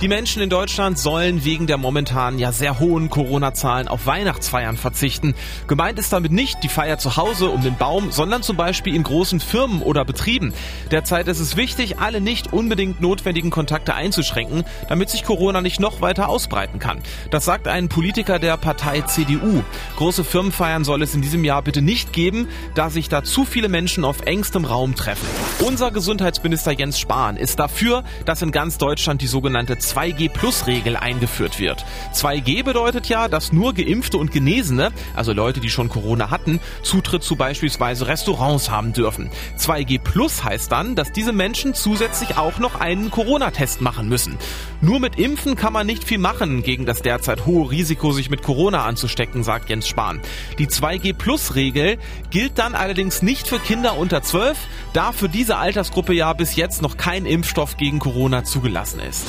Die Menschen in Deutschland sollen wegen der momentan ja sehr hohen Corona-Zahlen auf Weihnachtsfeiern verzichten. Gemeint ist damit nicht die Feier zu Hause um den Baum, sondern zum Beispiel in großen Firmen oder Betrieben. Derzeit ist es wichtig, alle nicht unbedingt notwendigen Kontakte einzuschränken, damit sich Corona nicht noch weiter ausbreiten kann. Das sagt ein Politiker der Partei CDU. Große Firmenfeiern soll es in diesem Jahr bitte nicht geben, da sich da zu viele Menschen auf engstem Raum treffen. Unser Gesundheitsminister Jens Spahn ist dafür, dass in ganz Deutschland die sogenannte 2G-Plus-Regel eingeführt wird. 2G bedeutet ja, dass nur Geimpfte und Genesene, also Leute, die schon Corona hatten, Zutritt zu beispielsweise Restaurants haben dürfen. 2G Plus heißt dann, dass diese Menschen zusätzlich auch noch einen Corona-Test machen müssen. Nur mit Impfen kann man nicht viel machen gegen das derzeit hohe Risiko, sich mit Corona anzustecken, sagt Jens Spahn. Die 2G Plus-Regel gilt dann allerdings nicht für Kinder unter 12, da für diese Altersgruppe ja bis jetzt noch kein Impfstoff gegen Corona zugelassen ist.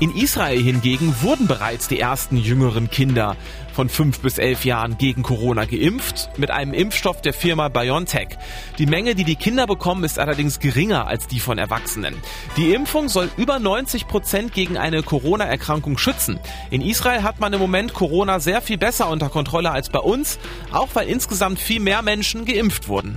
In Israel hingegen wurden bereits die ersten jüngeren Kinder von 5 bis 11 Jahren gegen Corona geimpft mit einem Impfstoff der Firma BioNTech. Die Menge, die die Kinder bekommen, ist allerdings geringer als die von Erwachsenen. Die Impfung soll über 90 Prozent gegen eine Corona-Erkrankung schützen. In Israel hat man im Moment Corona sehr viel besser unter Kontrolle als bei uns, auch weil insgesamt viel mehr Menschen geimpft wurden.